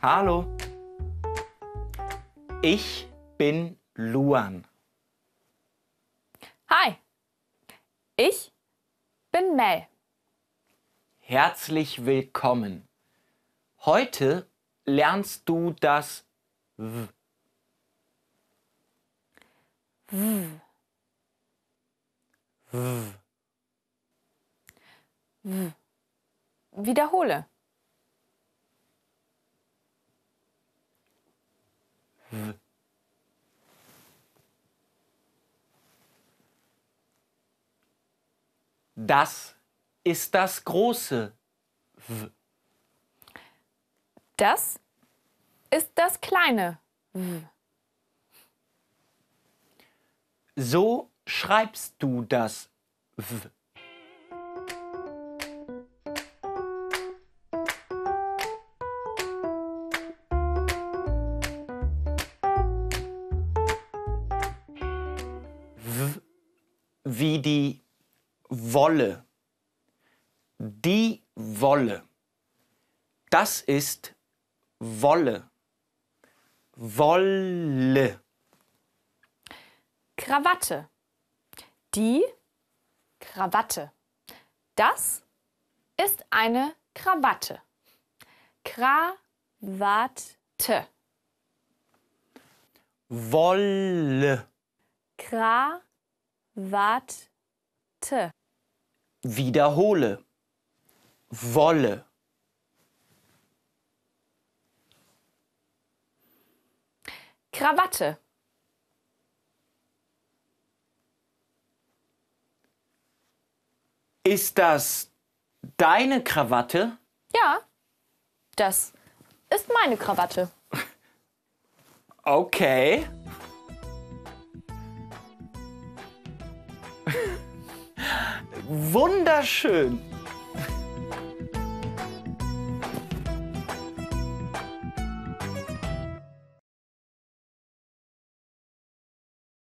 Hallo. Ich bin Luan. Hi, ich bin Mel. Herzlich willkommen. Heute lernst du das W. W. Wiederhole. Das ist das große W. Das ist das kleine W. So schreibst du das. W wie die Wolle. Die Wolle. Das ist Wolle. Wolle. Krawatte. Die Krawatte. Das ist eine Krawatte. Krawatte. Wolle. Krawatte. Wiederhole. Wolle. Krawatte. Ist das deine Krawatte? Ja, das ist meine Krawatte. Okay. Wunderschön.